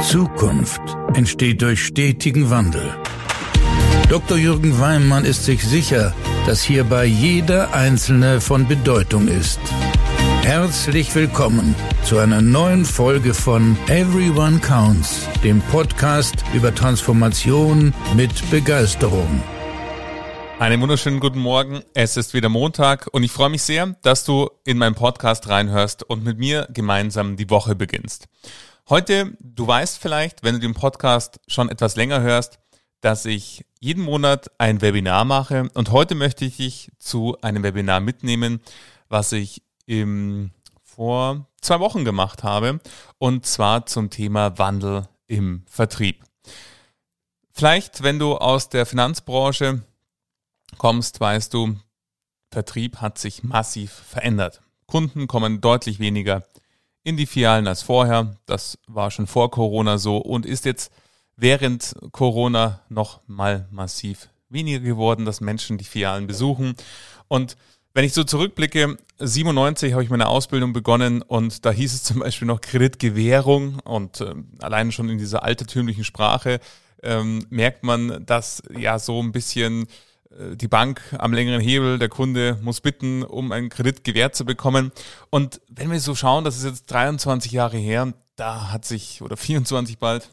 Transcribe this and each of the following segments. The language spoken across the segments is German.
Zukunft entsteht durch stetigen Wandel. Dr. Jürgen Weimann ist sich sicher, dass hierbei jeder Einzelne von Bedeutung ist. Herzlich willkommen zu einer neuen Folge von Everyone Counts, dem Podcast über Transformation mit Begeisterung. Einen wunderschönen guten Morgen. Es ist wieder Montag und ich freue mich sehr, dass du in meinen Podcast reinhörst und mit mir gemeinsam die Woche beginnst. Heute, du weißt vielleicht, wenn du den Podcast schon etwas länger hörst, dass ich jeden Monat ein Webinar mache und heute möchte ich dich zu einem Webinar mitnehmen, was ich im, vor zwei Wochen gemacht habe und zwar zum Thema Wandel im Vertrieb. Vielleicht, wenn du aus der Finanzbranche kommst, weißt du, Vertrieb hat sich massiv verändert. Kunden kommen deutlich weniger in die Filialen als vorher. Das war schon vor Corona so und ist jetzt während Corona noch mal massiv weniger geworden, dass Menschen die Filialen besuchen. Und wenn ich so zurückblicke, 97 habe ich meine Ausbildung begonnen und da hieß es zum Beispiel noch Kreditgewährung und äh, allein schon in dieser altertümlichen Sprache ähm, merkt man, dass ja so ein bisschen die Bank am längeren Hebel, der Kunde muss bitten, um einen Kredit gewährt zu bekommen. Und wenn wir so schauen, das ist jetzt 23 Jahre her, da hat sich, oder 24 bald,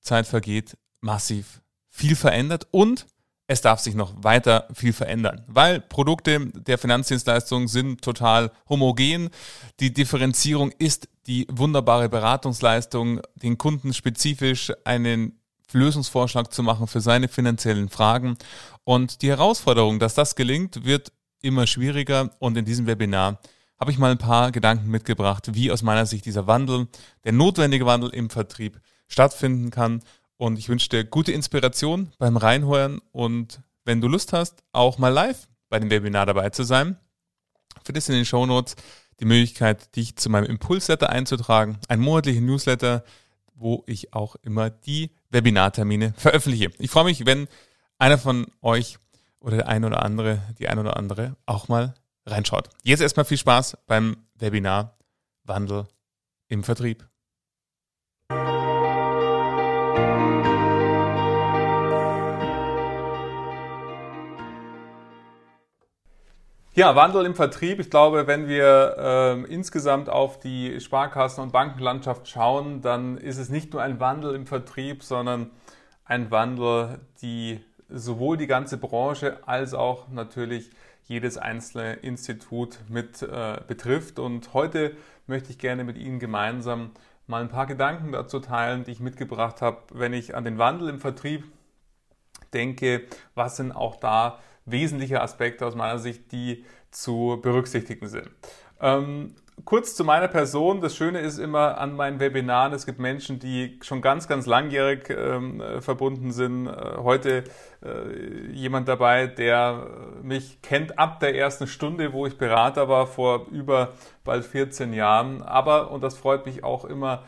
Zeit vergeht, massiv viel verändert und es darf sich noch weiter viel verändern, weil Produkte der Finanzdienstleistungen sind total homogen. Die Differenzierung ist die wunderbare Beratungsleistung, den Kunden spezifisch einen Lösungsvorschlag zu machen für seine finanziellen Fragen. Und die Herausforderung, dass das gelingt, wird immer schwieriger. Und in diesem Webinar habe ich mal ein paar Gedanken mitgebracht, wie aus meiner Sicht dieser Wandel, der notwendige Wandel im Vertrieb stattfinden kann. Und ich wünsche dir gute Inspiration beim Reinhören und wenn du Lust hast, auch mal live bei dem Webinar dabei zu sein, findest du in den Show Notes die Möglichkeit, dich zu meinem Impulsletter einzutragen, ein monatlicher Newsletter, wo ich auch immer die Webinartermine veröffentliche. Ich freue mich, wenn einer von euch oder der eine oder andere, die eine oder andere auch mal reinschaut. Jetzt erstmal viel Spaß beim Webinar Wandel im Vertrieb. Ja, Wandel im Vertrieb. Ich glaube, wenn wir äh, insgesamt auf die Sparkassen- und Bankenlandschaft schauen, dann ist es nicht nur ein Wandel im Vertrieb, sondern ein Wandel, die sowohl die ganze Branche als auch natürlich jedes einzelne Institut mit äh, betrifft. Und heute möchte ich gerne mit Ihnen gemeinsam mal ein paar Gedanken dazu teilen, die ich mitgebracht habe, wenn ich an den Wandel im Vertrieb denke, was sind auch da wesentliche Aspekte aus meiner Sicht, die zu berücksichtigen sind. Ähm, kurz zu meiner Person. Das Schöne ist immer an meinen Webinaren, es gibt Menschen, die schon ganz, ganz langjährig ähm, äh, verbunden sind. Äh, heute äh, jemand dabei, der mich kennt ab der ersten Stunde, wo ich Berater war, vor über bald 14 Jahren. Aber, und das freut mich auch immer,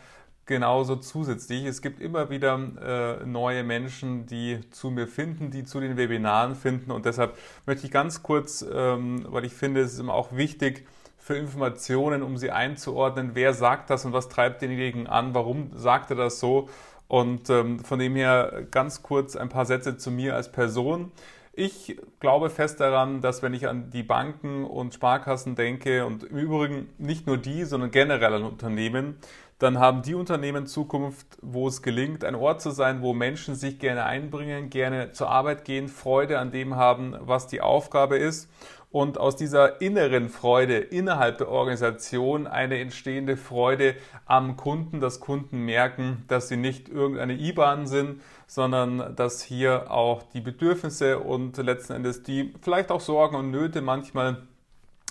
genauso zusätzlich. Es gibt immer wieder äh, neue Menschen, die zu mir finden, die zu den Webinaren finden. Und deshalb möchte ich ganz kurz, ähm, weil ich finde, es ist immer auch wichtig für Informationen, um sie einzuordnen, wer sagt das und was treibt denjenigen an, warum sagt er das so. Und ähm, von dem her ganz kurz ein paar Sätze zu mir als Person. Ich glaube fest daran, dass wenn ich an die Banken und Sparkassen denke und im Übrigen nicht nur die, sondern generell an Unternehmen, dann haben die Unternehmen Zukunft, wo es gelingt, ein Ort zu sein, wo Menschen sich gerne einbringen, gerne zur Arbeit gehen, Freude an dem haben, was die Aufgabe ist. Und aus dieser inneren Freude innerhalb der Organisation eine entstehende Freude am Kunden, dass Kunden merken, dass sie nicht irgendeine IBAN sind, sondern dass hier auch die Bedürfnisse und letzten Endes die vielleicht auch Sorgen und Nöte manchmal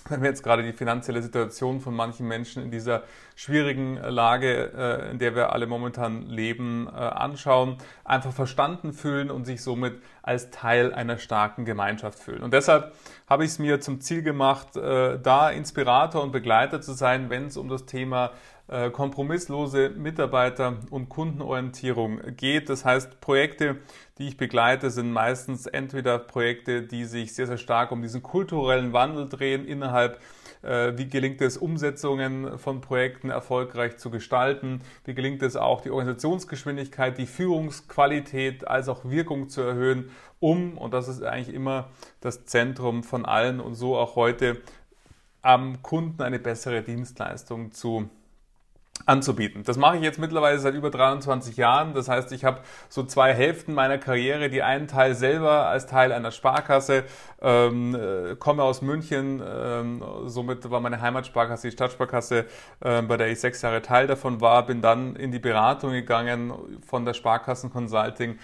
wenn wir jetzt gerade die finanzielle Situation von manchen Menschen in dieser schwierigen Lage, äh, in der wir alle momentan leben, äh, anschauen, einfach verstanden fühlen und sich somit als Teil einer starken Gemeinschaft fühlen. Und deshalb habe ich es mir zum Ziel gemacht, äh, da Inspirator und Begleiter zu sein, wenn es um das Thema kompromisslose Mitarbeiter- und Kundenorientierung geht. Das heißt, Projekte, die ich begleite, sind meistens entweder Projekte, die sich sehr, sehr stark um diesen kulturellen Wandel drehen innerhalb äh, wie gelingt es, Umsetzungen von Projekten erfolgreich zu gestalten, wie gelingt es auch, die Organisationsgeschwindigkeit, die Führungsqualität als auch Wirkung zu erhöhen, um, und das ist eigentlich immer das Zentrum von allen und so auch heute, am Kunden eine bessere Dienstleistung zu anzubieten. Das mache ich jetzt mittlerweile seit über 23 Jahren. Das heißt, ich habe so zwei Hälften meiner Karriere. Die einen Teil selber als Teil einer Sparkasse, ähm, äh, komme aus München. Ähm, somit war meine Heimatsparkasse die Stadtsparkasse, äh, bei der ich sechs Jahre Teil davon war. Bin dann in die Beratung gegangen von der Sparkassen Consulting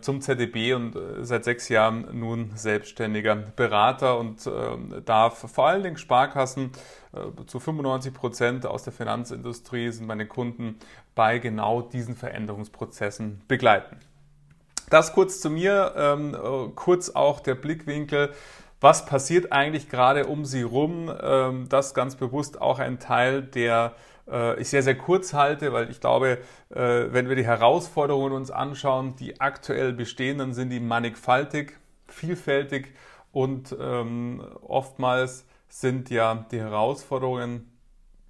zum ZDB und äh, seit sechs Jahren nun selbstständiger Berater und ähm, darf vor allen Dingen Sparkassen äh, zu 95 Prozent aus der Finanzindustrie sind meine Kunden bei genau diesen Veränderungsprozessen begleiten. Das kurz zu mir, ähm, äh, kurz auch der Blickwinkel. Was passiert eigentlich gerade um Sie rum? Ähm, das ganz bewusst auch ein Teil, der äh, ich sehr, sehr kurz halte, weil ich glaube, äh, wenn wir die Herausforderungen uns anschauen, die aktuell bestehen, dann sind die mannigfaltig, vielfältig und ähm, oftmals sind ja die Herausforderungen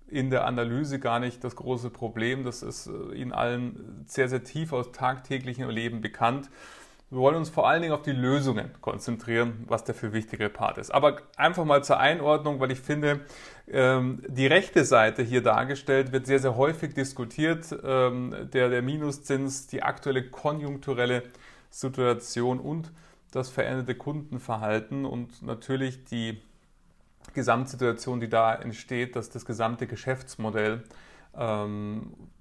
in der Analyse gar nicht das große Problem. Das ist äh, Ihnen allen sehr, sehr tief aus tagtäglichem Leben bekannt. Wir wollen uns vor allen Dingen auf die Lösungen konzentrieren, was der für wichtigere Part ist. Aber einfach mal zur Einordnung, weil ich finde, ähm, die rechte Seite hier dargestellt wird sehr, sehr häufig diskutiert. Ähm, der, der Minuszins, die aktuelle konjunkturelle Situation und das veränderte Kundenverhalten und natürlich die Gesamtsituation, die da entsteht, dass das gesamte Geschäftsmodell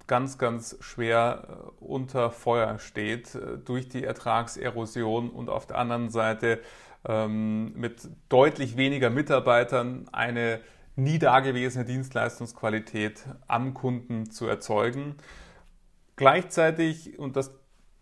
ganz, ganz schwer äh, unter Feuer steht äh, durch die Ertragserosion und auf der anderen Seite ähm, mit deutlich weniger Mitarbeitern eine nie dagewesene Dienstleistungsqualität am Kunden zu erzeugen. Gleichzeitig, und das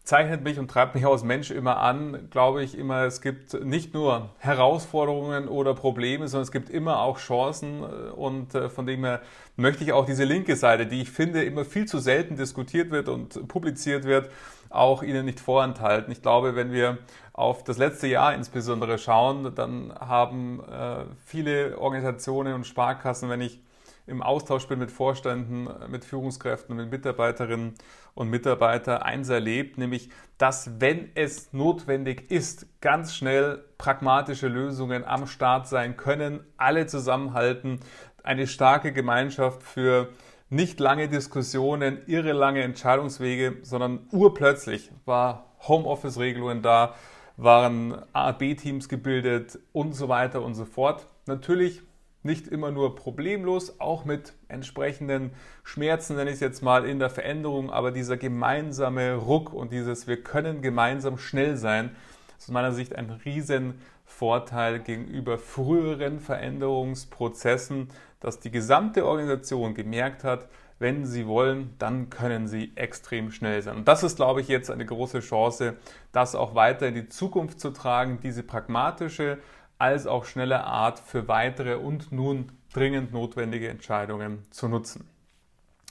zeichnet mich und treibt mich als Mensch immer an, glaube ich immer, es gibt nicht nur Herausforderungen oder Probleme, sondern es gibt immer auch Chancen und äh, von dem her möchte ich auch diese linke Seite, die ich finde immer viel zu selten diskutiert wird und publiziert wird, auch Ihnen nicht vorenthalten. Ich glaube, wenn wir auf das letzte Jahr insbesondere schauen, dann haben äh, viele Organisationen und Sparkassen, wenn ich im Austausch bin mit Vorständen, mit Führungskräften, mit Mitarbeiterinnen und Mitarbeitern eins erlebt, nämlich, dass wenn es notwendig ist, ganz schnell pragmatische Lösungen am Start sein können, alle zusammenhalten, eine starke Gemeinschaft für nicht lange Diskussionen, irre lange Entscheidungswege, sondern urplötzlich war Homeoffice-Regelungen da, waren A-B-Teams gebildet und so weiter und so fort. Natürlich nicht immer nur problemlos, auch mit entsprechenden Schmerzen, nenne ich es jetzt mal, in der Veränderung, aber dieser gemeinsame Ruck und dieses wir können gemeinsam schnell sein, ist aus meiner Sicht ein Riesenvorteil gegenüber früheren Veränderungsprozessen, dass die gesamte Organisation gemerkt hat, wenn sie wollen, dann können sie extrem schnell sein. Und das ist, glaube ich, jetzt eine große Chance, das auch weiter in die Zukunft zu tragen, diese pragmatische, als auch schnelle Art für weitere und nun dringend notwendige Entscheidungen zu nutzen.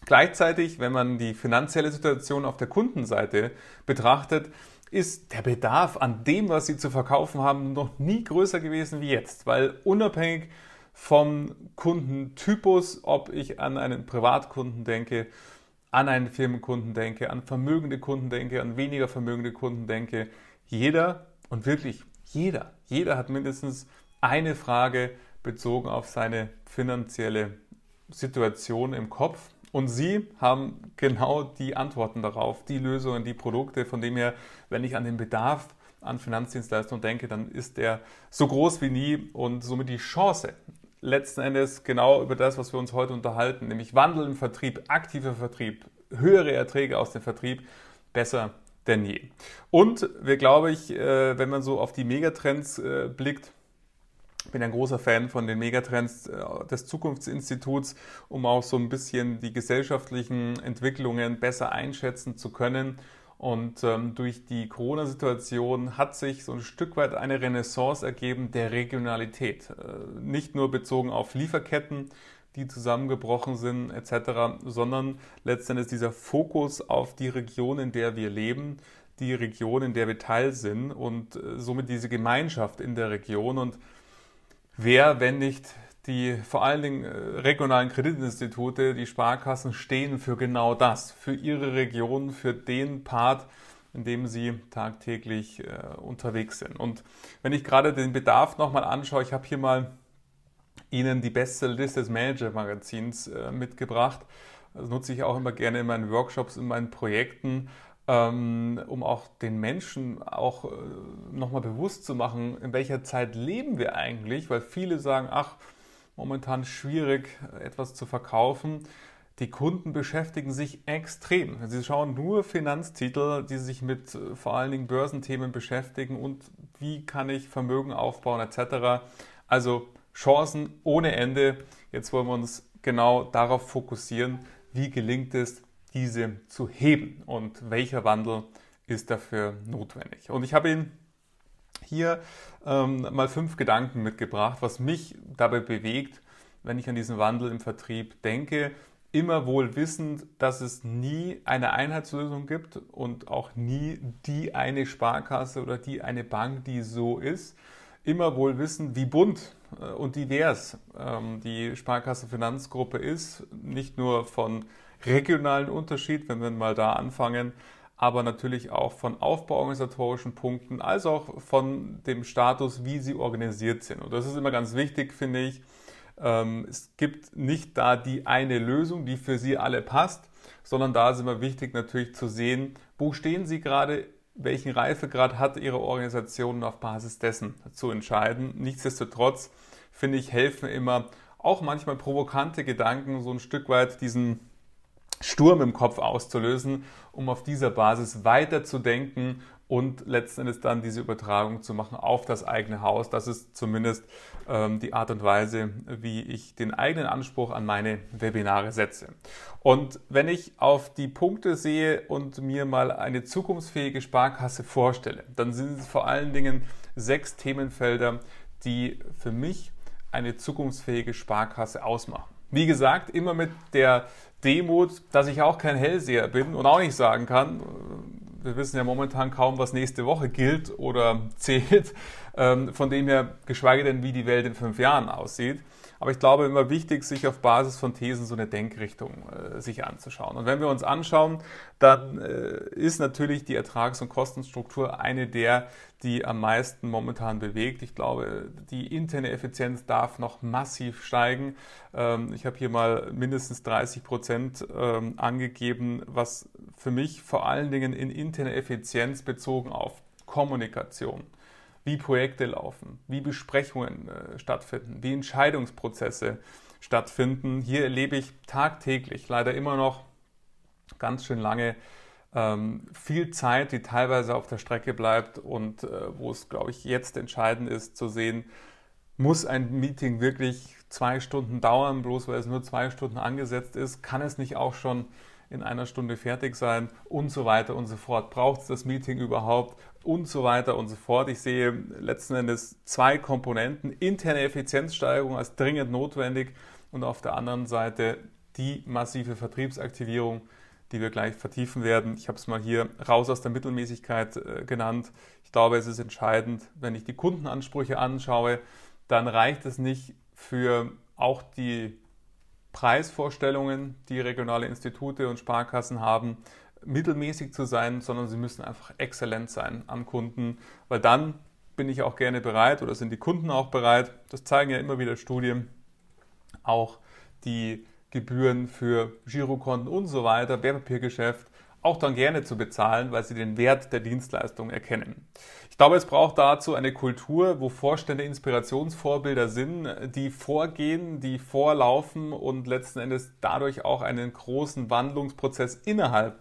Gleichzeitig, wenn man die finanzielle Situation auf der Kundenseite betrachtet, ist der Bedarf an dem, was sie zu verkaufen haben, noch nie größer gewesen wie jetzt, weil unabhängig vom Kundentypus, ob ich an einen Privatkunden denke, an einen Firmenkunden denke, an vermögende Kunden denke, an weniger vermögende Kunden denke, jeder und wirklich jeder, jeder hat mindestens eine Frage bezogen auf seine finanzielle Situation im Kopf. Und Sie haben genau die Antworten darauf, die Lösungen, die Produkte, von dem her, wenn ich an den Bedarf an Finanzdienstleistungen denke, dann ist der so groß wie nie und somit die Chance, letzten Endes genau über das, was wir uns heute unterhalten, nämlich Wandel im Vertrieb, aktiver Vertrieb, höhere Erträge aus dem Vertrieb, besser denn je. Und wir glaube ich, äh, wenn man so auf die Megatrends äh, blickt, bin ein großer Fan von den Megatrends äh, des Zukunftsinstituts, um auch so ein bisschen die gesellschaftlichen Entwicklungen besser einschätzen zu können. Und ähm, durch die Corona-Situation hat sich so ein Stück weit eine Renaissance ergeben der Regionalität. Äh, nicht nur bezogen auf Lieferketten, die zusammengebrochen sind etc., sondern letztendlich dieser Fokus auf die Region, in der wir leben, die Region, in der wir Teil sind und äh, somit diese Gemeinschaft in der Region. Und wer, wenn nicht die vor allen Dingen äh, regionalen Kreditinstitute, die Sparkassen stehen für genau das, für ihre Region, für den Part, in dem sie tagtäglich äh, unterwegs sind. Und wenn ich gerade den Bedarf nochmal anschaue, ich habe hier mal Ihnen die Bestsellerliste des Manager-Magazins äh, mitgebracht. Das nutze ich auch immer gerne in meinen Workshops, in meinen Projekten, ähm, um auch den Menschen auch äh, nochmal bewusst zu machen, in welcher Zeit leben wir eigentlich, weil viele sagen, ach, momentan schwierig, etwas zu verkaufen. Die Kunden beschäftigen sich extrem. Sie schauen nur Finanztitel, die sich mit äh, vor allen Dingen Börsenthemen beschäftigen und wie kann ich Vermögen aufbauen etc. Also Chancen ohne Ende. Jetzt wollen wir uns genau darauf fokussieren, wie gelingt es, diese zu heben und welcher Wandel ist dafür notwendig. Und ich habe Ihnen hier ähm, mal fünf Gedanken mitgebracht, was mich dabei bewegt, wenn ich an diesen Wandel im Vertrieb denke. Immer wohl wissend, dass es nie eine Einheitslösung gibt und auch nie die eine Sparkasse oder die eine Bank, die so ist. Immer wohl wissend, wie bunt und divers ähm, die Sparkasse Finanzgruppe ist. Nicht nur von regionalen Unterschied, wenn wir mal da anfangen, aber natürlich auch von aufbauorganisatorischen Punkten, als auch von dem Status, wie sie organisiert sind. Und das ist immer ganz wichtig, finde ich. Ähm, es gibt nicht da die eine Lösung, die für sie alle passt, sondern da ist immer wichtig natürlich zu sehen, wo stehen sie gerade, welchen Reifegrad hat ihre Organisation auf Basis dessen zu entscheiden. Nichtsdestotrotz finde ich, helfen immer auch manchmal provokante Gedanken, so ein Stück weit diesen Sturm im Kopf auszulösen, um auf dieser Basis weiterzudenken und letzten Endes dann diese Übertragung zu machen auf das eigene Haus. Das ist zumindest ähm, die Art und Weise, wie ich den eigenen Anspruch an meine Webinare setze. Und wenn ich auf die Punkte sehe und mir mal eine zukunftsfähige Sparkasse vorstelle, dann sind es vor allen Dingen sechs Themenfelder, die für mich eine zukunftsfähige Sparkasse ausmachen. Wie gesagt, immer mit der Demut, dass ich auch kein Hellseher bin und auch nicht sagen kann, wir wissen ja momentan kaum, was nächste Woche gilt oder zählt, ähm, von dem her geschweige denn, wie die Welt in fünf Jahren aussieht. Aber ich glaube immer wichtig, sich auf Basis von Thesen so eine Denkrichtung äh, sich anzuschauen. Und wenn wir uns anschauen, dann äh, ist natürlich die Ertrags- und Kostenstruktur eine der, die am meisten momentan bewegt. Ich glaube, die interne Effizienz darf noch massiv steigen. Ähm, ich habe hier mal mindestens 30 Prozent ähm, angegeben, was für mich vor allen Dingen in interne Effizienz bezogen auf Kommunikation wie Projekte laufen, wie Besprechungen äh, stattfinden, wie Entscheidungsprozesse stattfinden. Hier erlebe ich tagtäglich leider immer noch ganz schön lange ähm, viel Zeit, die teilweise auf der Strecke bleibt und äh, wo es, glaube ich, jetzt entscheidend ist zu sehen, muss ein Meeting wirklich zwei Stunden dauern, bloß weil es nur zwei Stunden angesetzt ist, kann es nicht auch schon in einer Stunde fertig sein und so weiter und so fort. Braucht es das Meeting überhaupt und so weiter und so fort. Ich sehe letzten Endes zwei Komponenten. Interne Effizienzsteigerung als dringend notwendig und auf der anderen Seite die massive Vertriebsaktivierung, die wir gleich vertiefen werden. Ich habe es mal hier raus aus der Mittelmäßigkeit äh, genannt. Ich glaube, es ist entscheidend, wenn ich die Kundenansprüche anschaue, dann reicht es nicht für auch die Preisvorstellungen, die regionale Institute und Sparkassen haben, mittelmäßig zu sein, sondern sie müssen einfach exzellent sein am Kunden, weil dann bin ich auch gerne bereit oder sind die Kunden auch bereit, das zeigen ja immer wieder Studien, auch die Gebühren für Girokonten und so weiter, Wertpapiergeschäft auch dann gerne zu bezahlen, weil sie den Wert der Dienstleistung erkennen. Ich glaube, es braucht dazu eine Kultur, wo Vorstände Inspirationsvorbilder sind, die vorgehen, die vorlaufen und letzten Endes dadurch auch einen großen Wandlungsprozess innerhalb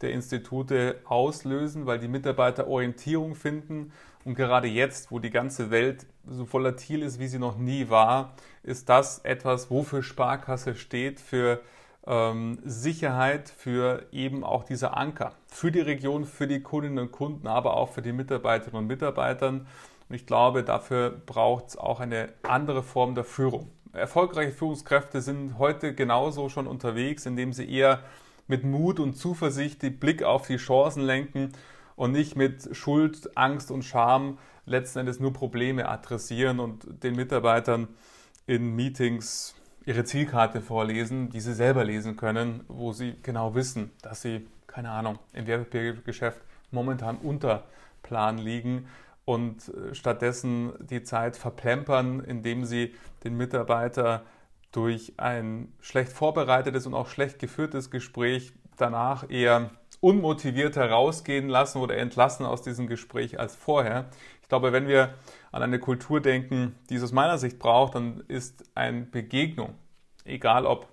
der Institute auslösen, weil die Mitarbeiter Orientierung finden. Und gerade jetzt, wo die ganze Welt so volatil ist, wie sie noch nie war, ist das etwas, wofür Sparkasse steht, für ähm, Sicherheit, für eben auch diese Anker, für die Region, für die Kundinnen und Kunden, aber auch für die Mitarbeiterinnen und Mitarbeiter. Und ich glaube, dafür braucht es auch eine andere Form der Führung. Erfolgreiche Führungskräfte sind heute genauso schon unterwegs, indem sie eher mit Mut und Zuversicht den Blick auf die Chancen lenken und nicht mit Schuld, Angst und Scham letzten Endes nur Probleme adressieren und den Mitarbeitern in Meetings ihre Zielkarte vorlesen, die sie selber lesen können, wo sie genau wissen, dass sie, keine Ahnung, im Wertpapiergeschäft momentan unter Plan liegen und äh, stattdessen die Zeit verplempern, indem sie den Mitarbeiter durch ein schlecht vorbereitetes und auch schlecht geführtes Gespräch danach eher unmotiviert herausgehen lassen oder entlassen aus diesem Gespräch als vorher. Ich glaube, wenn wir an eine Kultur denken, die es aus meiner Sicht braucht, dann ist eine Begegnung, egal ob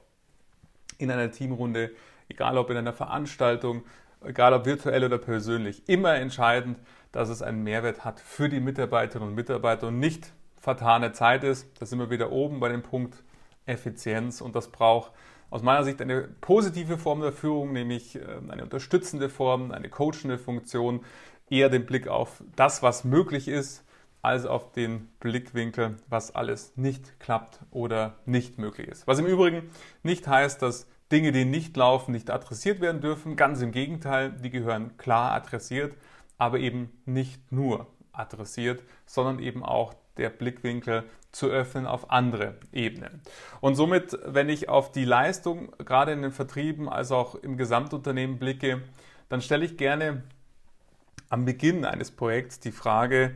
in einer Teamrunde, egal ob in einer Veranstaltung, egal ob virtuell oder persönlich, immer entscheidend, dass es einen Mehrwert hat für die Mitarbeiterinnen und Mitarbeiter und nicht vertane Zeit ist. Da sind wir wieder oben bei dem Punkt Effizienz und das braucht aus meiner Sicht eine positive Form der Führung, nämlich ähm, eine unterstützende Form, eine coachende Funktion, eher den Blick auf das, was möglich ist, als auf den Blickwinkel, was alles nicht klappt oder nicht möglich ist. Was im Übrigen nicht heißt, dass Dinge, die nicht laufen, nicht adressiert werden dürfen. Ganz im Gegenteil, die gehören klar adressiert, aber eben nicht nur adressiert, sondern eben auch der Blickwinkel zu öffnen auf andere Ebenen. Und somit, wenn ich auf die Leistung gerade in den Vertrieben als auch im Gesamtunternehmen blicke, dann stelle ich gerne am Beginn eines Projekts die Frage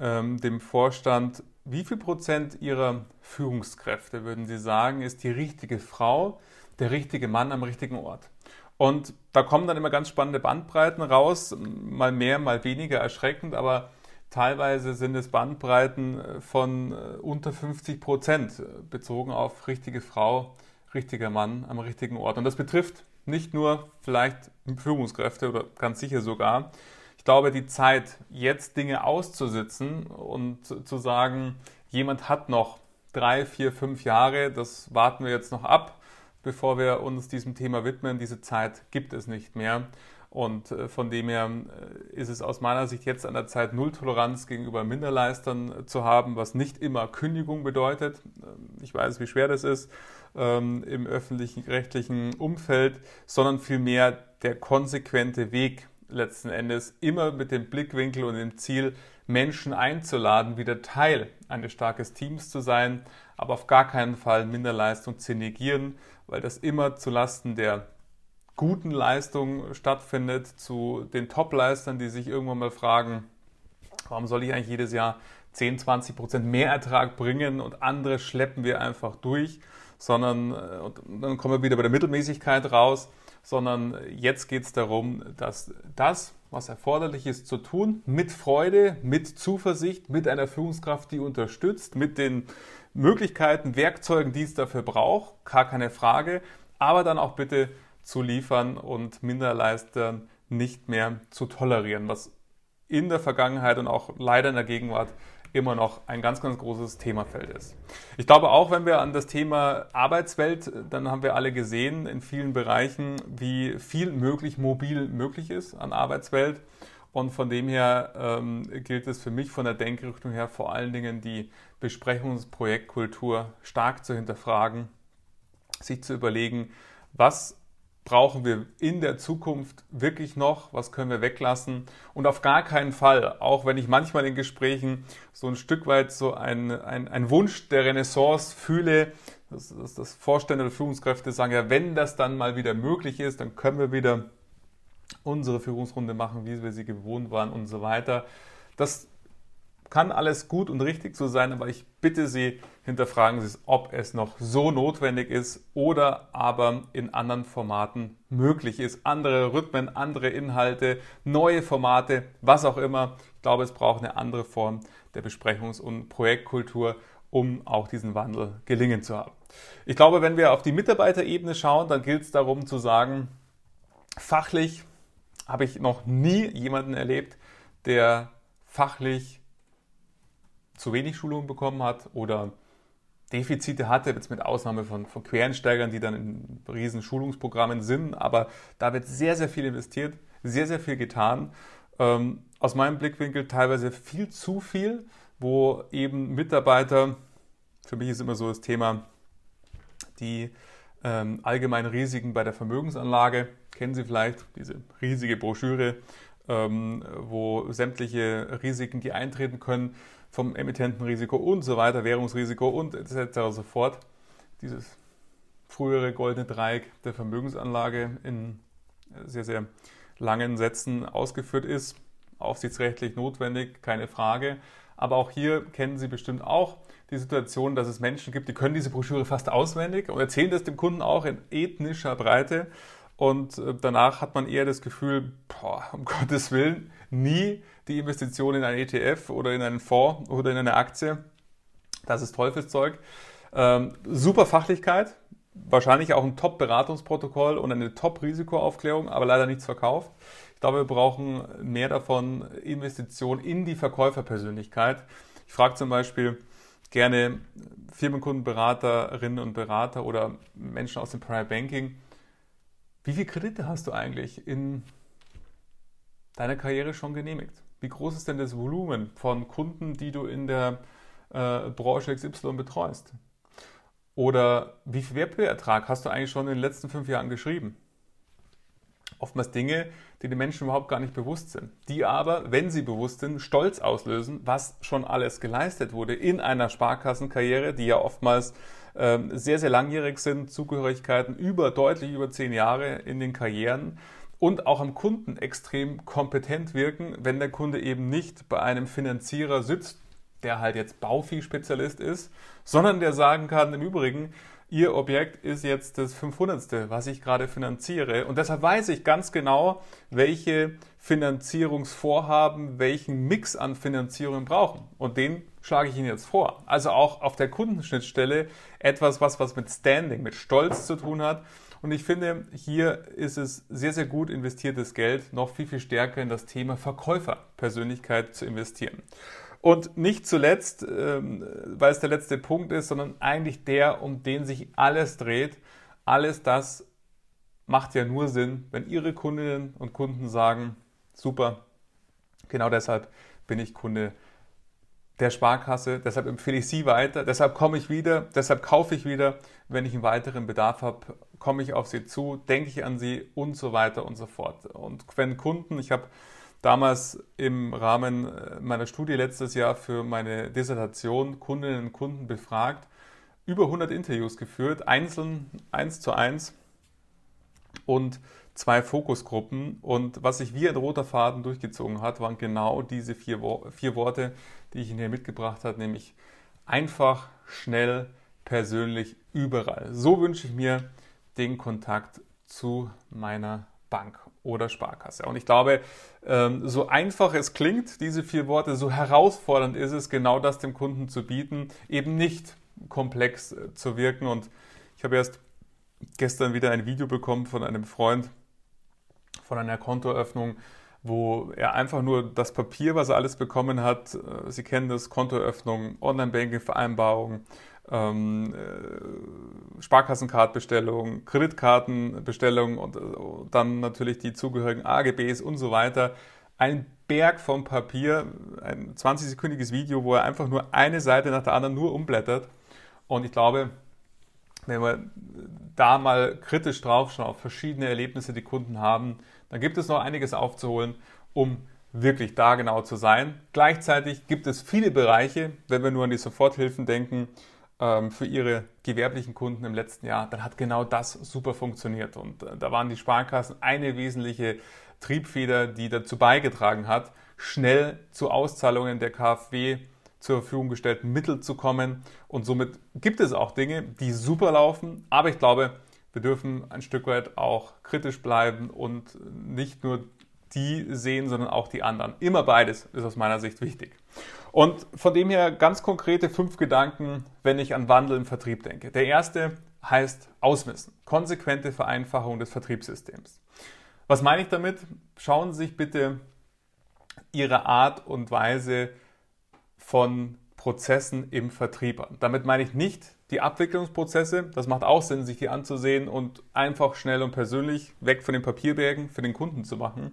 ähm, dem Vorstand, wie viel Prozent Ihrer Führungskräfte würden Sie sagen, ist die richtige Frau, der richtige Mann am richtigen Ort? Und da kommen dann immer ganz spannende Bandbreiten raus, mal mehr, mal weniger erschreckend, aber Teilweise sind es Bandbreiten äh, von äh, unter 50 Prozent äh, bezogen auf richtige Frau, richtiger Mann am richtigen Ort. Und das betrifft nicht nur vielleicht Führungskräfte oder ganz sicher sogar. Ich glaube, die Zeit, jetzt Dinge auszusitzen und zu sagen, jemand hat noch drei, vier, fünf Jahre, das warten wir jetzt noch ab, bevor wir uns diesem Thema widmen. Diese Zeit gibt es nicht mehr. Und äh, von dem her äh, ist es aus meiner Sicht jetzt an der Zeit, Nulltoleranz gegenüber Minderleistern äh, zu haben, was nicht immer Kündigung bedeutet. Ähm, ich weiß, wie schwer das ist ähm, im öffentlichen rechtlichen Umfeld, sondern vielmehr der konsequente Weg letzten Endes immer mit dem Blickwinkel und dem Ziel, Menschen einzuladen, wieder Teil eines starken Teams zu sein, aber auf gar keinen Fall Minderleistung zu negieren, weil das immer zulasten der guten Leistung stattfindet, zu den Top-Leistern, die sich irgendwann mal fragen, warum soll ich eigentlich jedes Jahr 10, 20 Prozent mehr Ertrag bringen und andere schleppen wir einfach durch, sondern äh, dann kommen wir wieder bei der Mittelmäßigkeit raus, sondern jetzt geht es darum, dass das, was erforderlich ist zu tun, mit Freude, mit Zuversicht, mit einer Führungskraft, die unterstützt, mit den Möglichkeiten, Werkzeugen, die es dafür braucht, gar keine Frage, aber dann auch bitte zu liefern und Minderleistern nicht mehr zu tolerieren, was in der Vergangenheit und auch leider in der Gegenwart immer noch ein ganz, ganz großes Themafeld ist. Ich glaube auch, wenn wir an das Thema Arbeitswelt, dann haben wir alle gesehen in vielen Bereichen, wie viel möglich mobil möglich ist an Arbeitswelt. Und von dem her ähm, gilt es für mich von der Denkrichtung her vor allen Dingen die Besprechungsprojektkultur stark zu hinterfragen, sich zu überlegen, was brauchen wir in der Zukunft wirklich noch, was können wir weglassen und auf gar keinen Fall, auch wenn ich manchmal in Gesprächen so ein Stück weit so ein, ein, ein Wunsch der Renaissance fühle, dass, dass das Vorstände oder Führungskräfte sagen, ja, wenn das dann mal wieder möglich ist, dann können wir wieder unsere Führungsrunde machen, wie wir sie gewohnt waren und so weiter. Das kann alles gut und richtig so sein, aber ich bitte Sie, hinterfragen Sie es, ob es noch so notwendig ist oder aber in anderen Formaten möglich ist. Andere Rhythmen, andere Inhalte, neue Formate, was auch immer. Ich glaube, es braucht eine andere Form der Besprechungs- und Projektkultur, um auch diesen Wandel gelingen zu haben. Ich glaube, wenn wir auf die Mitarbeiterebene schauen, dann gilt es darum zu sagen, fachlich habe ich noch nie jemanden erlebt, der fachlich zu wenig Schulung bekommen hat oder Defizite hatte, jetzt mit Ausnahme von, von Quereinsteigern, die dann in riesen Schulungsprogrammen sind, aber da wird sehr, sehr viel investiert, sehr, sehr viel getan. Ähm, aus meinem Blickwinkel teilweise viel zu viel, wo eben Mitarbeiter, für mich ist immer so das Thema, die ähm, allgemeinen Risiken bei der Vermögensanlage, kennen Sie vielleicht, diese riesige Broschüre, ähm, wo sämtliche Risiken, die eintreten können, vom Emittentenrisiko und so weiter, Währungsrisiko und etc. so fort, dieses frühere goldene Dreieck der Vermögensanlage in sehr, sehr langen Sätzen ausgeführt ist. Aufsichtsrechtlich notwendig, keine Frage. Aber auch hier kennen Sie bestimmt auch die Situation, dass es Menschen gibt, die können diese Broschüre fast auswendig und erzählen das dem Kunden auch in ethnischer Breite. Und äh, danach hat man eher das Gefühl, boah, um Gottes Willen, nie die Investition in ein ETF oder in einen Fonds oder in eine Aktie. Das ist Teufelszeug. Ähm, super Fachlichkeit, wahrscheinlich auch ein Top-Beratungsprotokoll und eine Top-Risikoaufklärung, aber leider nichts verkauft. Ich glaube, wir brauchen mehr davon Investitionen in die Verkäuferpersönlichkeit. Ich frage zum Beispiel gerne Firmenkundenberaterinnen und Berater oder Menschen aus dem Private Banking, wie viele Kredite hast du eigentlich in deiner Karriere schon genehmigt? Wie groß ist denn das Volumen von Kunden, die du in der äh, Branche XY betreust? Oder wie viel Wertpapierertrag hast du eigentlich schon in den letzten fünf Jahren geschrieben? Oftmals Dinge, die den Menschen überhaupt gar nicht bewusst sind, die aber, wenn sie bewusst sind, Stolz auslösen, was schon alles geleistet wurde in einer Sparkassenkarriere, die ja oftmals sehr, sehr langjährig sind, Zugehörigkeiten über deutlich über zehn Jahre in den Karrieren und auch am Kunden extrem kompetent wirken, wenn der Kunde eben nicht bei einem Finanzierer sitzt, der halt jetzt Bauvieh-Spezialist ist, sondern der sagen kann, im Übrigen, Ihr Objekt ist jetzt das 500. was ich gerade finanziere. Und deshalb weiß ich ganz genau, welche Finanzierungsvorhaben welchen Mix an Finanzierung brauchen. Und den schlage ich Ihnen jetzt vor. Also auch auf der Kundenschnittstelle etwas, was was mit Standing, mit Stolz zu tun hat. Und ich finde, hier ist es sehr, sehr gut investiertes Geld, noch viel, viel stärker in das Thema Verkäuferpersönlichkeit zu investieren. Und nicht zuletzt, ähm, weil es der letzte Punkt ist, sondern eigentlich der, um den sich alles dreht. Alles das macht ja nur Sinn, wenn Ihre Kundinnen und Kunden sagen, super, genau deshalb bin ich Kunde der Sparkasse, deshalb empfehle ich Sie weiter, deshalb komme ich wieder, deshalb kaufe ich wieder, wenn ich einen weiteren Bedarf habe, komme ich auf Sie zu, denke ich an Sie und so weiter und so fort. Und wenn Kunden, ich habe damals im Rahmen äh, meiner Studie letztes Jahr für meine Dissertation Kundinnen und Kunden befragt, über 100 Interviews geführt, einzeln, eins zu eins und zwei Fokusgruppen. Und was sich wie ein roter Faden durchgezogen hat, waren genau diese vier, vier Worte, die ich Ihnen hier mitgebracht habe, nämlich einfach, schnell, persönlich, überall. So wünsche ich mir den Kontakt zu meiner Bank oder Sparkasse. Und ich glaube, ähm, so einfach es klingt, diese vier Worte, so herausfordernd ist es, genau das dem Kunden zu bieten, eben nicht komplex äh, zu wirken. Und ich habe erst gestern wieder ein Video bekommen von einem Freund von einer Kontoeröffnung, wo er einfach nur das Papier, was er alles bekommen hat, äh, Sie kennen das, Kontoeröffnung, Online-Banking-Vereinbarung, ähm, äh, Sparkassenkartbestellung, Kreditkartenbestellung und, und dann natürlich die zugehörigen AGBs und so weiter. Ein Berg von Papier, ein 20-sekündiges Video, wo er einfach nur eine Seite nach der anderen nur umblättert. Und ich glaube, wenn wir da mal kritisch draufschauen auf verschiedene Erlebnisse, die Kunden haben, dann gibt es noch einiges aufzuholen, um wirklich da genau zu sein. Gleichzeitig gibt es viele Bereiche, wenn wir nur an die Soforthilfen denken, ähm, für ihre gewerblichen Kunden im letzten Jahr, dann hat genau das super funktioniert. Und äh, da waren die Sparkassen eine wesentliche Triebfeder, die dazu beigetragen hat, schnell zu Auszahlungen der KfW zur Verfügung gestellten Mittel zu kommen. Und somit gibt es auch Dinge, die super laufen. Aber ich glaube, wir dürfen ein Stück weit auch kritisch bleiben und nicht nur die sehen, sondern auch die anderen. Immer beides ist aus meiner Sicht wichtig. Und von dem her ganz konkrete fünf Gedanken, wenn ich an Wandel im Vertrieb denke. Der erste heißt Ausmessen. Konsequente Vereinfachung des Vertriebssystems. Was meine ich damit? Schauen Sie sich bitte Ihre Art und Weise von Prozessen im Vertrieb an. Damit meine ich nicht die Abwicklungsprozesse. Das macht auch Sinn, sich die anzusehen und einfach schnell und persönlich weg von den Papierbergen für den Kunden zu machen.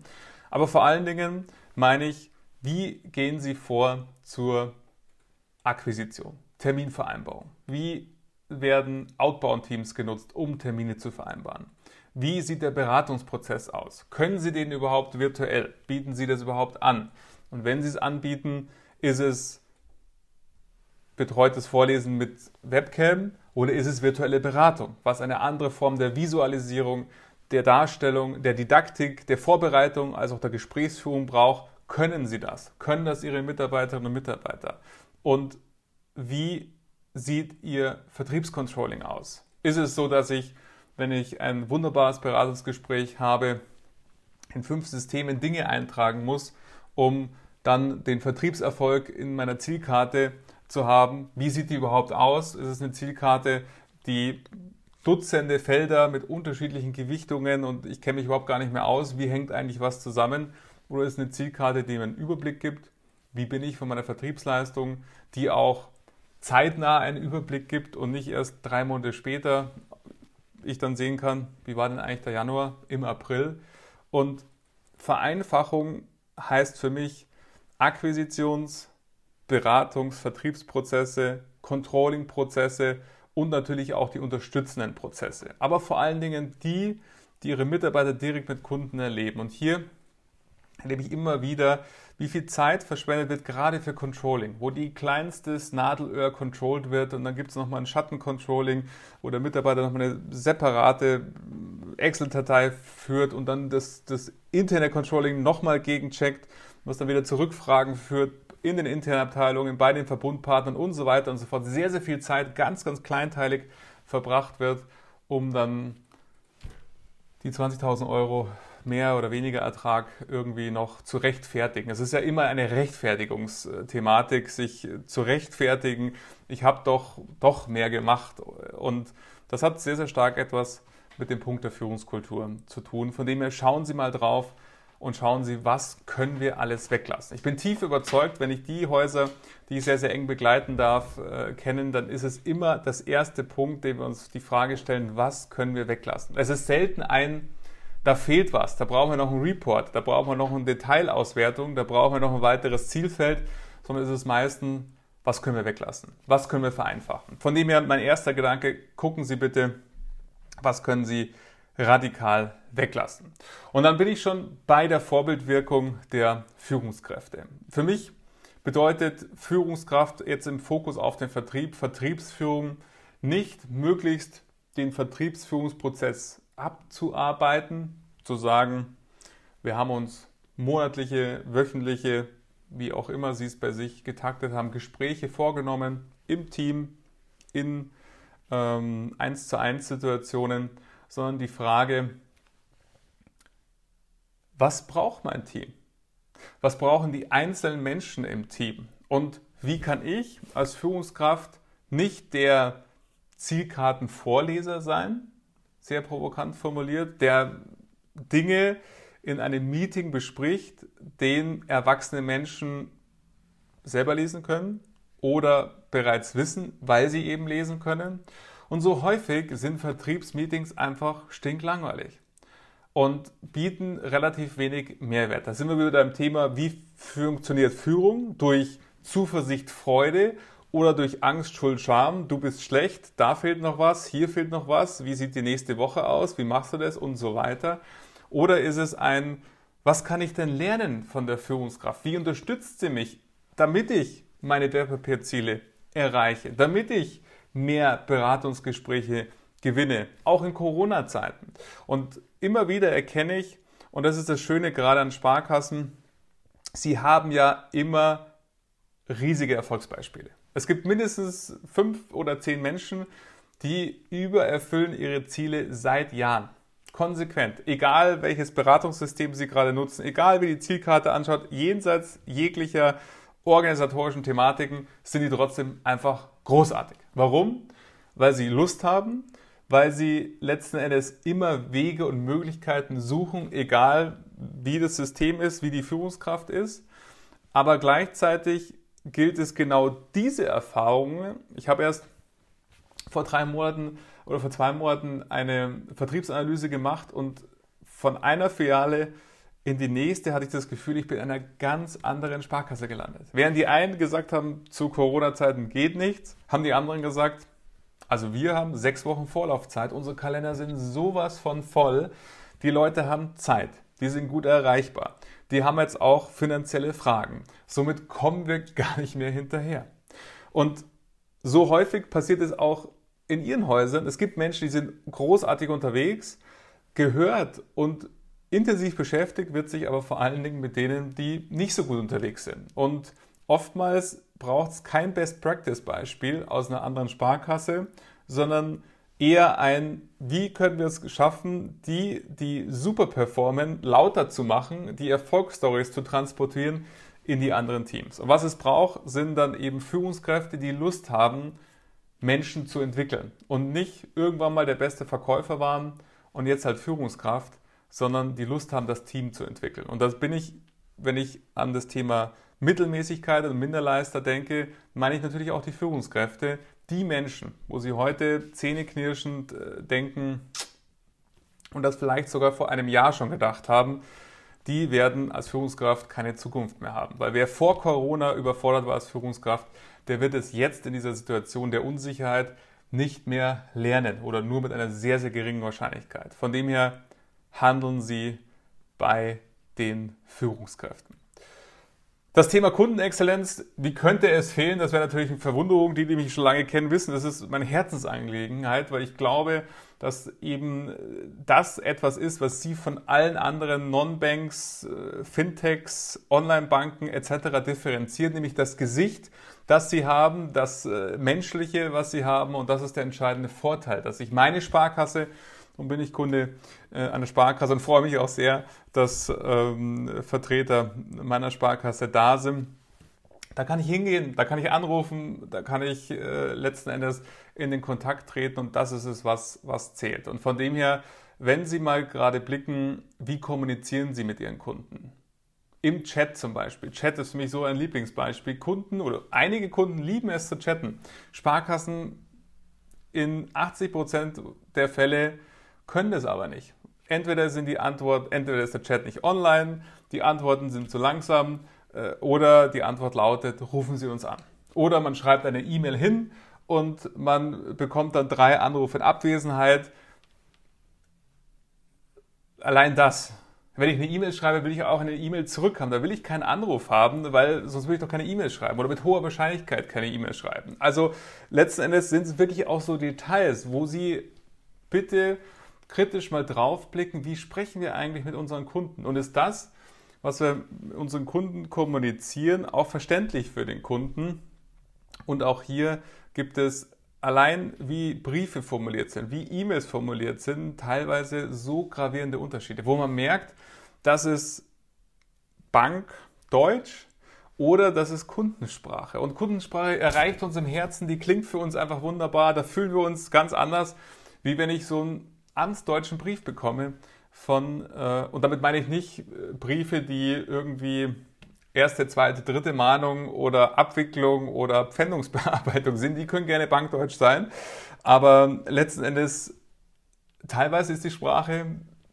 Aber vor allen Dingen meine ich wie gehen Sie vor zur Akquisition, Terminvereinbarung? Wie werden Outbound-Teams genutzt, um Termine zu vereinbaren? Wie sieht der Beratungsprozess aus? Können Sie den überhaupt virtuell? Bieten Sie das überhaupt an? Und wenn Sie es anbieten, ist es betreutes Vorlesen mit Webcam oder ist es virtuelle Beratung, was eine andere Form der Visualisierung, der Darstellung, der Didaktik, der Vorbereitung, als auch der Gesprächsführung braucht? Können Sie das? Können das Ihre Mitarbeiterinnen und Mitarbeiter? Und wie sieht Ihr Vertriebscontrolling aus? Ist es so, dass ich, wenn ich ein wunderbares Beratungsgespräch habe, in fünf Systemen Dinge eintragen muss, um dann den Vertriebserfolg in meiner Zielkarte zu haben? Wie sieht die überhaupt aus? Ist es eine Zielkarte, die Dutzende Felder mit unterschiedlichen Gewichtungen und ich kenne mich überhaupt gar nicht mehr aus, wie hängt eigentlich was zusammen? Oder ist es eine Zielkarte, die mir einen Überblick gibt? Wie bin ich von meiner Vertriebsleistung, die auch zeitnah einen Überblick gibt und nicht erst drei Monate später ich dann sehen kann, wie war denn eigentlich der Januar im April. Und Vereinfachung heißt für mich Akquisitions-, Beratungs-, Vertriebsprozesse, Controlling-Prozesse und natürlich auch die unterstützenden Prozesse. Aber vor allen Dingen die, die ihre Mitarbeiter direkt mit Kunden erleben. Und hier erlebe ich immer wieder, wie viel Zeit verschwendet wird, gerade für Controlling, wo die kleinstes Nadelöhr controlled wird und dann gibt es nochmal ein Schattencontrolling, wo der Mitarbeiter nochmal eine separate Excel-Datei führt und dann das, das interne Controlling nochmal gegencheckt, was dann wieder zu Rückfragen führt in den internen Abteilungen, bei den Verbundpartnern und so weiter und so fort. Sehr, sehr viel Zeit ganz, ganz kleinteilig verbracht wird, um dann die 20.000 Euro mehr oder weniger Ertrag irgendwie noch zu rechtfertigen. Es ist ja immer eine Rechtfertigungsthematik, sich zu rechtfertigen. Ich habe doch, doch mehr gemacht. Und das hat sehr, sehr stark etwas mit dem Punkt der Führungskultur zu tun. Von dem her schauen Sie mal drauf und schauen Sie, was können wir alles weglassen. Ich bin tief überzeugt, wenn ich die Häuser, die ich sehr, sehr eng begleiten darf, äh, kennen, dann ist es immer das erste Punkt, den wir uns die Frage stellen, was können wir weglassen. Es ist selten ein da fehlt was, da brauchen wir noch einen Report, da brauchen wir noch eine Detailauswertung, da brauchen wir noch ein weiteres Zielfeld, sondern es ist meistens, was können wir weglassen, was können wir vereinfachen. Von dem her mein erster Gedanke, gucken Sie bitte, was können Sie radikal weglassen. Und dann bin ich schon bei der Vorbildwirkung der Führungskräfte. Für mich bedeutet Führungskraft jetzt im Fokus auf den Vertrieb, Vertriebsführung, nicht möglichst den Vertriebsführungsprozess abzuarbeiten, zu sagen, wir haben uns monatliche, wöchentliche, wie auch immer Sie es bei sich getaktet haben, Gespräche vorgenommen im Team, in ähm, 1 zu 1 Situationen, sondern die Frage, was braucht mein Team? Was brauchen die einzelnen Menschen im Team? Und wie kann ich als Führungskraft nicht der Zielkartenvorleser sein, sehr provokant formuliert, der Dinge in einem Meeting bespricht, den erwachsene Menschen selber lesen können oder bereits wissen, weil sie eben lesen können. Und so häufig sind Vertriebsmeetings einfach stinklangweilig und bieten relativ wenig Mehrwert. Da sind wir wieder beim Thema, wie funktioniert Führung durch Zuversicht, Freude oder durch Angst, Schuld, Scham, du bist schlecht, da fehlt noch was, hier fehlt noch was, wie sieht die nächste Woche aus, wie machst du das und so weiter. Oder ist es ein, was kann ich denn lernen von der Führungskraft? Wie unterstützt sie mich, damit ich meine Wertpapierziele erreiche, damit ich mehr Beratungsgespräche gewinne, auch in Corona-Zeiten. Und immer wieder erkenne ich, und das ist das Schöne gerade an Sparkassen, sie haben ja immer riesige Erfolgsbeispiele. Es gibt mindestens fünf oder zehn Menschen, die übererfüllen ihre Ziele seit Jahren. Konsequent. Egal welches Beratungssystem sie gerade nutzen, egal wie die Zielkarte anschaut, jenseits jeglicher organisatorischen Thematiken sind die trotzdem einfach großartig. Warum? Weil sie Lust haben, weil sie letzten Endes immer Wege und Möglichkeiten suchen, egal wie das System ist, wie die Führungskraft ist, aber gleichzeitig gilt es genau diese Erfahrungen. Ich habe erst vor drei Monaten oder vor zwei Monaten eine Vertriebsanalyse gemacht und von einer Filiale in die nächste hatte ich das Gefühl, ich bin in einer ganz anderen Sparkasse gelandet. Während die einen gesagt haben, zu Corona-Zeiten geht nichts, haben die anderen gesagt, Also wir haben sechs Wochen Vorlaufzeit, unsere Kalender sind sowas von voll. Die Leute haben Zeit, die sind gut erreichbar, die haben jetzt auch finanzielle Fragen. Somit kommen wir gar nicht mehr hinterher. Und so häufig passiert es auch in ihren Häusern. Es gibt Menschen, die sind großartig unterwegs, gehört und intensiv beschäftigt wird sich aber vor allen Dingen mit denen, die nicht so gut unterwegs sind. Und oftmals braucht es kein Best-Practice-Beispiel aus einer anderen Sparkasse, sondern eher ein, wie können wir es schaffen, die, die super performen, lauter zu machen, die Erfolgsstories zu transportieren in die anderen Teams. Und was es braucht, sind dann eben Führungskräfte, die Lust haben, Menschen zu entwickeln und nicht irgendwann mal der beste Verkäufer waren und jetzt halt Führungskraft, sondern die Lust haben, das Team zu entwickeln. Und das bin ich, wenn ich an das Thema Mittelmäßigkeit und Minderleister denke, meine ich natürlich auch die Führungskräfte, die Menschen, wo sie heute zähneknirschend äh, denken und das vielleicht sogar vor einem Jahr schon gedacht haben, die werden als Führungskraft keine Zukunft mehr haben. Weil wer vor Corona überfordert war als Führungskraft, der wird es jetzt in dieser Situation der Unsicherheit nicht mehr lernen oder nur mit einer sehr, sehr geringen Wahrscheinlichkeit. Von dem her handeln Sie bei den Führungskräften. Das Thema Kundenexzellenz, wie könnte es fehlen? Das wäre natürlich eine Verwunderung. Die, die mich schon lange kennen, wissen, das ist meine Herzensangelegenheit, weil ich glaube, dass eben das etwas ist, was Sie von allen anderen Non-Banks, äh, Fintechs, Online-Banken etc. differenziert, nämlich das Gesicht, das Sie haben, das äh, Menschliche, was Sie haben und das ist der entscheidende Vorteil, dass ich meine Sparkasse und bin ich Kunde äh, einer Sparkasse und freue mich auch sehr, dass ähm, Vertreter meiner Sparkasse da sind. Da kann ich hingehen, da kann ich anrufen, da kann ich äh, letzten Endes in den Kontakt treten und das ist es, was, was zählt. Und von dem her, wenn Sie mal gerade blicken, wie kommunizieren Sie mit Ihren Kunden? Im Chat zum Beispiel. Chat ist für mich so ein Lieblingsbeispiel. Kunden oder einige Kunden lieben es zu chatten. Sparkassen in 80 Prozent der Fälle können das aber nicht. Entweder sind die Antwort, entweder ist der Chat nicht online, die Antworten sind zu langsam äh, oder die Antwort lautet, rufen Sie uns an. Oder man schreibt eine E-Mail hin und man bekommt dann drei Anrufe in Abwesenheit. Allein das. Wenn ich eine E-Mail schreibe, will ich auch eine E-Mail zurückhaben. Da will ich keinen Anruf haben, weil sonst will ich doch keine E-Mail schreiben oder mit hoher Wahrscheinlichkeit keine E-Mail schreiben. Also letzten Endes sind es wirklich auch so Details, wo Sie bitte kritisch mal draufblicken, wie sprechen wir eigentlich mit unseren Kunden? Und ist das, was wir unseren Kunden kommunizieren, auch verständlich für den Kunden? Und auch hier gibt es allein wie Briefe formuliert sind, wie E-Mails formuliert sind, teilweise so gravierende Unterschiede, wo man merkt, dass es Bank Deutsch oder das ist Kundensprache. Und Kundensprache erreicht uns im Herzen, die klingt für uns einfach wunderbar, da fühlen wir uns ganz anders, wie wenn ich so ein amtsdeutschen Brief bekomme von, äh, und damit meine ich nicht äh, Briefe, die irgendwie erste, zweite, dritte Mahnung oder Abwicklung oder Pfändungsbearbeitung sind, die können gerne bankdeutsch sein, aber letzten Endes teilweise ist die Sprache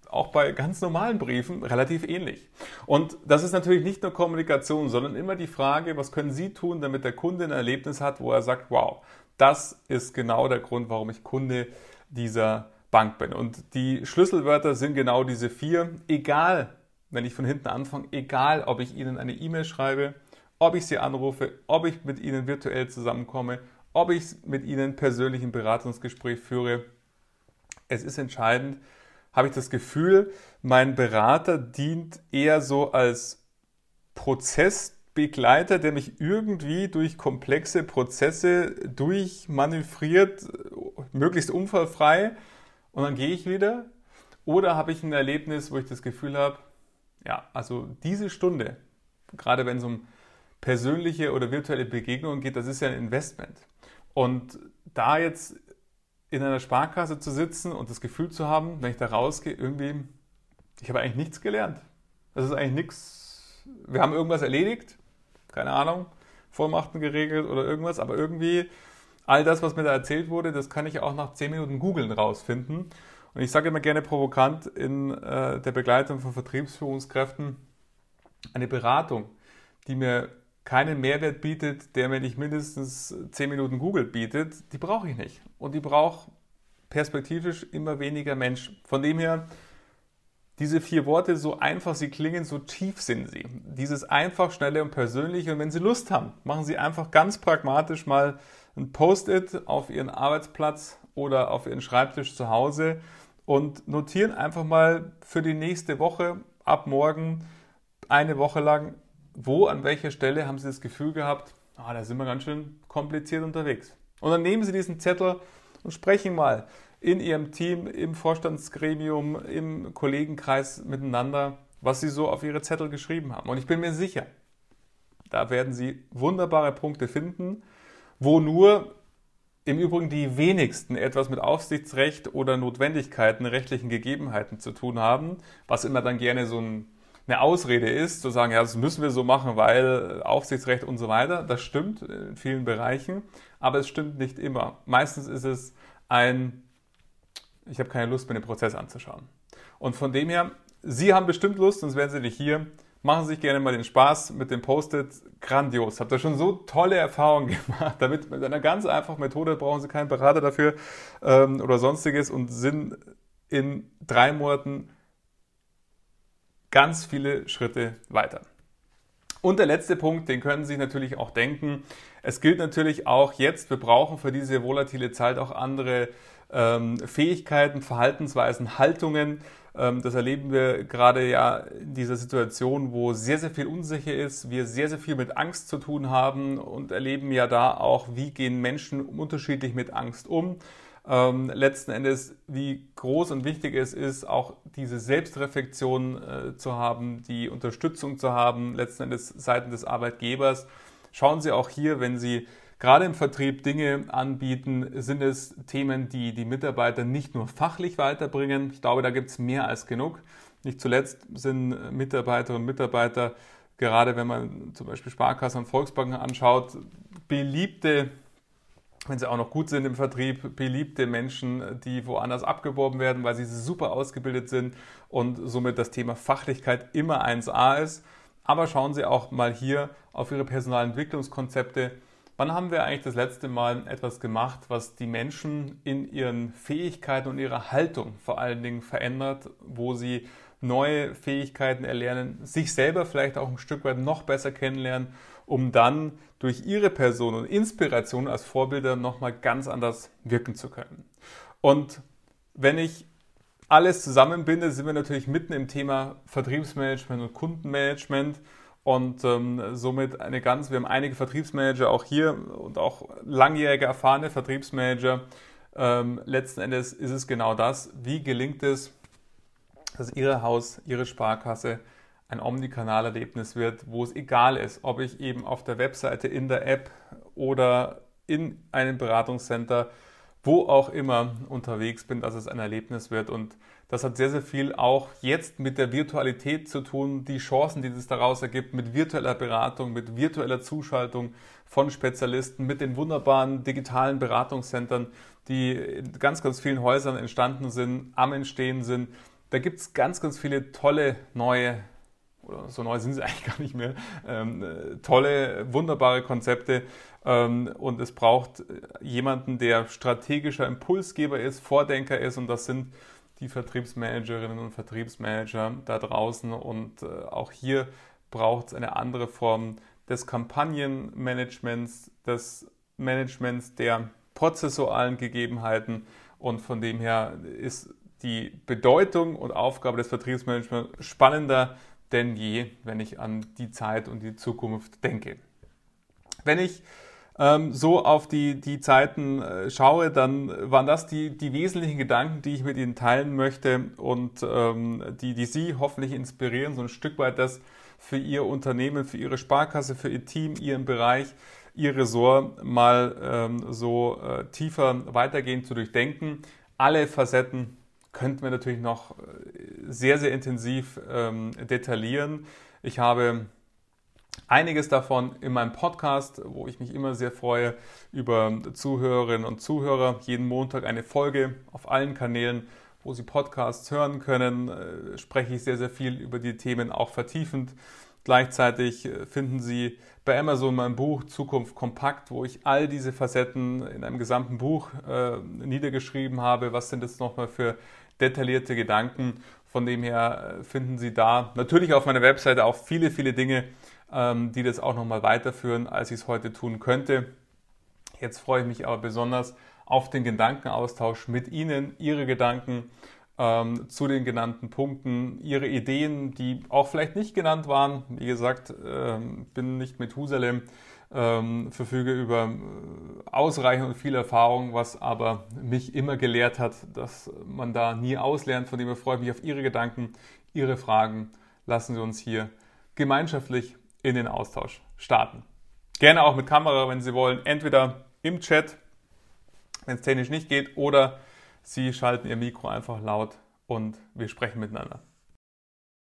auch bei ganz normalen Briefen relativ ähnlich. Und das ist natürlich nicht nur Kommunikation, sondern immer die Frage, was können Sie tun, damit der Kunde ein Erlebnis hat, wo er sagt, wow, das ist genau der Grund, warum ich Kunde dieser Bank bin. Und die Schlüsselwörter sind genau diese vier. Egal, wenn ich von hinten anfange, egal, ob ich Ihnen eine E-Mail schreibe, ob ich Sie anrufe, ob ich mit Ihnen virtuell zusammenkomme, ob ich mit Ihnen persönlich ein Beratungsgespräch führe. Es ist entscheidend, habe ich das Gefühl, mein Berater dient eher so als Prozessbegleiter, der mich irgendwie durch komplexe Prozesse durchmanövriert, möglichst unfallfrei und dann gehe ich wieder. Oder habe ich ein Erlebnis, wo ich das Gefühl habe, ja, also diese Stunde, gerade wenn es um persönliche oder virtuelle Begegnungen geht, das ist ja ein Investment. Und da jetzt in einer Sparkasse zu sitzen und das Gefühl zu haben, wenn ich da rausgehe, irgendwie, ich habe eigentlich nichts gelernt. Das ist eigentlich nichts. Wir haben irgendwas erledigt, keine Ahnung, Vollmachten geregelt oder irgendwas, aber irgendwie all das, was mir da erzählt wurde, das kann ich auch nach 10 Minuten googeln rausfinden. Und ich sage immer gerne provokant in äh, der Begleitung von Vertriebsführungskräften, eine Beratung, die mir keinen Mehrwert bietet, der mir nicht mindestens 10 Minuten Google bietet, die brauche ich nicht. Und die braucht perspektivisch immer weniger Mensch. Von dem her, diese vier Worte, so einfach sie klingen, so tief sind sie. Dieses einfach, schnelle und persönliche. Und wenn Sie Lust haben, machen Sie einfach ganz pragmatisch mal ein Post-it auf Ihren Arbeitsplatz oder auf Ihren Schreibtisch zu Hause und notieren einfach mal für die nächste Woche ab morgen eine Woche lang, wo, an welcher Stelle haben Sie das Gefühl gehabt, ah, da sind wir ganz schön kompliziert unterwegs. Und dann nehmen Sie diesen Zettel und sprechen mal in Ihrem Team, im Vorstandsgremium, im Kollegenkreis miteinander, was Sie so auf Ihre Zettel geschrieben haben. Und ich bin mir sicher, da werden Sie wunderbare Punkte finden, wo nur im Übrigen die wenigsten etwas mit Aufsichtsrecht oder Notwendigkeiten, rechtlichen Gegebenheiten zu tun haben, was immer dann gerne so ein, eine Ausrede ist, zu sagen, ja, das müssen wir so machen, weil Aufsichtsrecht und so weiter. Das stimmt in vielen Bereichen, aber es stimmt nicht immer. Meistens ist es ein ich habe keine Lust, mir den Prozess anzuschauen. Und von dem her, Sie haben bestimmt Lust, sonst wären Sie nicht hier. Machen Sie sich gerne mal den Spaß mit dem Post-it. Grandios. Habt ihr schon so tolle Erfahrungen gemacht. Damit mit einer ganz einfachen Methode brauchen Sie keinen Berater dafür ähm, oder sonstiges und sind in drei Monaten ganz viele Schritte weiter. Und der letzte Punkt, den können Sie natürlich auch denken. Es gilt natürlich auch jetzt, wir brauchen für diese volatile Zeit auch andere ähm, Fähigkeiten, Verhaltensweisen, Haltungen. Ähm, das erleben wir gerade ja in dieser Situation, wo sehr, sehr viel unsicher ist, wir sehr, sehr viel mit Angst zu tun haben und erleben ja da auch, wie gehen Menschen unterschiedlich mit Angst um. Ähm, letzten Endes, wie groß und wichtig es ist, auch diese Selbstreflexion äh, zu haben, die Unterstützung zu haben, letzten Endes Seiten des Arbeitgebers. Schauen Sie auch hier, wenn Sie gerade im Vertrieb Dinge anbieten, sind es Themen, die die Mitarbeiter nicht nur fachlich weiterbringen. Ich glaube, da gibt es mehr als genug. Nicht zuletzt sind Mitarbeiterinnen und Mitarbeiter, gerade wenn man zum Beispiel Sparkassen und Volksbanken anschaut, beliebte wenn sie auch noch gut sind im Vertrieb, beliebte Menschen, die woanders abgeworben werden, weil sie super ausgebildet sind und somit das Thema Fachlichkeit immer 1A ist. Aber schauen Sie auch mal hier auf Ihre Personalentwicklungskonzepte. Wann haben wir eigentlich das letzte Mal etwas gemacht, was die Menschen in ihren Fähigkeiten und ihrer Haltung vor allen Dingen verändert, wo sie neue Fähigkeiten erlernen, sich selber vielleicht auch ein Stück weit noch besser kennenlernen, um dann durch ihre Person und Inspiration als Vorbilder nochmal ganz anders wirken zu können. Und wenn ich alles zusammenbinde, sind wir natürlich mitten im Thema Vertriebsmanagement und Kundenmanagement und ähm, somit eine ganz, wir haben einige Vertriebsmanager auch hier und auch langjährige erfahrene Vertriebsmanager. Ähm, letzten Endes ist es genau das. Wie gelingt es, dass Ihr Haus, Ihre Sparkasse ein Omnikanalerlebnis wird, wo es egal ist, ob ich eben auf der Webseite, in der App oder in einem Beratungscenter, wo auch immer unterwegs bin, dass es ein Erlebnis wird und das hat sehr, sehr viel auch jetzt mit der Virtualität zu tun, die Chancen, die es daraus ergibt, mit virtueller Beratung, mit virtueller Zuschaltung von Spezialisten, mit den wunderbaren digitalen Beratungszentren, die in ganz, ganz vielen Häusern entstanden sind, am Entstehen sind. Da gibt es ganz, ganz viele tolle neue oder so neu sind sie eigentlich gar nicht mehr, ähm, tolle, wunderbare Konzepte. Ähm, und es braucht jemanden, der strategischer Impulsgeber ist, Vordenker ist. Und das sind die Vertriebsmanagerinnen und Vertriebsmanager da draußen. Und äh, auch hier braucht es eine andere Form des Kampagnenmanagements, des Managements der prozessualen Gegebenheiten. Und von dem her ist die Bedeutung und Aufgabe des Vertriebsmanagements spannender denn je, wenn ich an die Zeit und die Zukunft denke. Wenn ich ähm, so auf die, die Zeiten äh, schaue, dann waren das die, die wesentlichen Gedanken, die ich mit Ihnen teilen möchte und ähm, die, die Sie hoffentlich inspirieren, so ein Stück weit das für Ihr Unternehmen, für Ihre Sparkasse, für Ihr Team, Ihren Bereich, Ihr Ressort mal ähm, so äh, tiefer weitergehend zu durchdenken. Alle Facetten könnten wir natürlich noch äh, sehr, sehr intensiv ähm, detaillieren. Ich habe einiges davon in meinem Podcast, wo ich mich immer sehr freue über Zuhörerinnen und Zuhörer. Jeden Montag eine Folge auf allen Kanälen, wo Sie Podcasts hören können. Äh, spreche ich sehr, sehr viel über die Themen auch vertiefend. Gleichzeitig äh, finden Sie bei Amazon mein Buch Zukunft kompakt, wo ich all diese Facetten in einem gesamten Buch äh, niedergeschrieben habe. Was sind jetzt nochmal für detaillierte Gedanken? Von dem her äh, finden Sie da natürlich auf meiner Webseite auch viele, viele Dinge, die das auch nochmal weiterführen, als ich es heute tun könnte. Jetzt freue ich mich aber besonders auf den Gedankenaustausch mit Ihnen, Ihre Gedanken ähm, zu den genannten Punkten, Ihre Ideen, die auch vielleicht nicht genannt waren. Wie gesagt, ähm, bin nicht mit Husalem, ähm, verfüge über äh, ausreichend und viel Erfahrung, was aber mich immer gelehrt hat, dass man da nie auslernt. Von dem her freue ich mich auf Ihre Gedanken, Ihre Fragen. Lassen Sie uns hier gemeinschaftlich in den Austausch starten. Gerne auch mit Kamera, wenn Sie wollen, entweder im Chat, wenn es technisch nicht geht, oder Sie schalten Ihr Mikro einfach laut und wir sprechen miteinander.